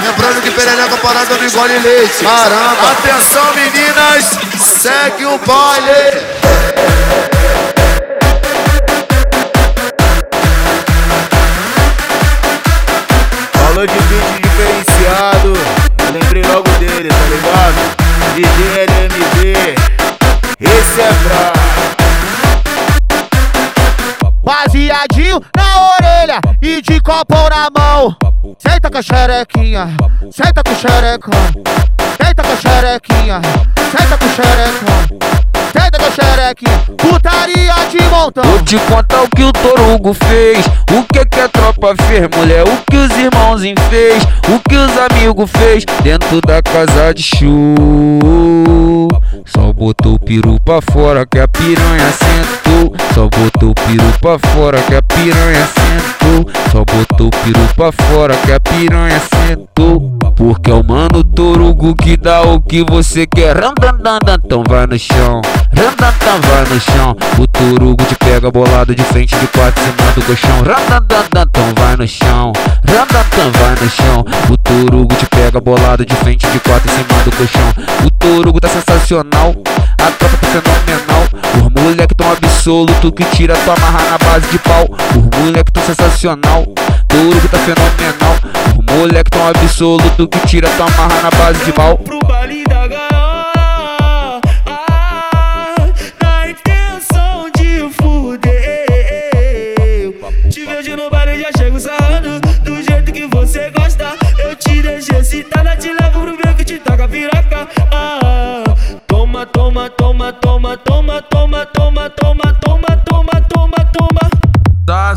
Lembrando que perereca parada não engole leite. Caramba! Atenção, meninas, segue o baile! Falou de beat diferenciado, eu lembrei logo dele, tá ligado? DJ LMB, esse é brabo. Baseadinho na orelha e de copão na mão. Senta com a xerequinha, senta com o xerecão. Senta com a xerequinha, senta com o xerecão. Senta com a xerequinha, putaria de montão. Vou te contar o que o Torugo fez, o que que a tropa fez, mulher, o que os irmãozinhos fez, o que os amigos fez dentro da casa de show. Só botou o peru pra fora que a piranha sentou. Só botou o peru pra fora que a piranha sentou. Só botou o peru pra fora que a piranha sentou. Porque é o mano Torugo que dá o que você quer. Então vai no chão. Randandan, vai no chão. O Torugo te pega bolado de frente de quatro em cima do colchão. Então vai no chão. Randandan, vai no chão. O Torugo te pega bolado de frente de quatro em cima do colchão. O Torugo tá sensacional. A tropa tá fenomenal. Os moleque tão absoluto que tira tua marra na base de pau. Os moleque tão sensacional duro que tá fenomenal. O moleque tão absoluto que tira tua marra na base de mal. Pro baile da gaiola, ah, na intenção de fuder. Te vejo no baile já chego sarrando, do jeito que você gosta. Eu te deixo excitada, te levo pro beco que te taca piroca. Ah, toma, toma, toma, toma, toma, toma, toma, toma, toma, toma, toma, toma. Tá.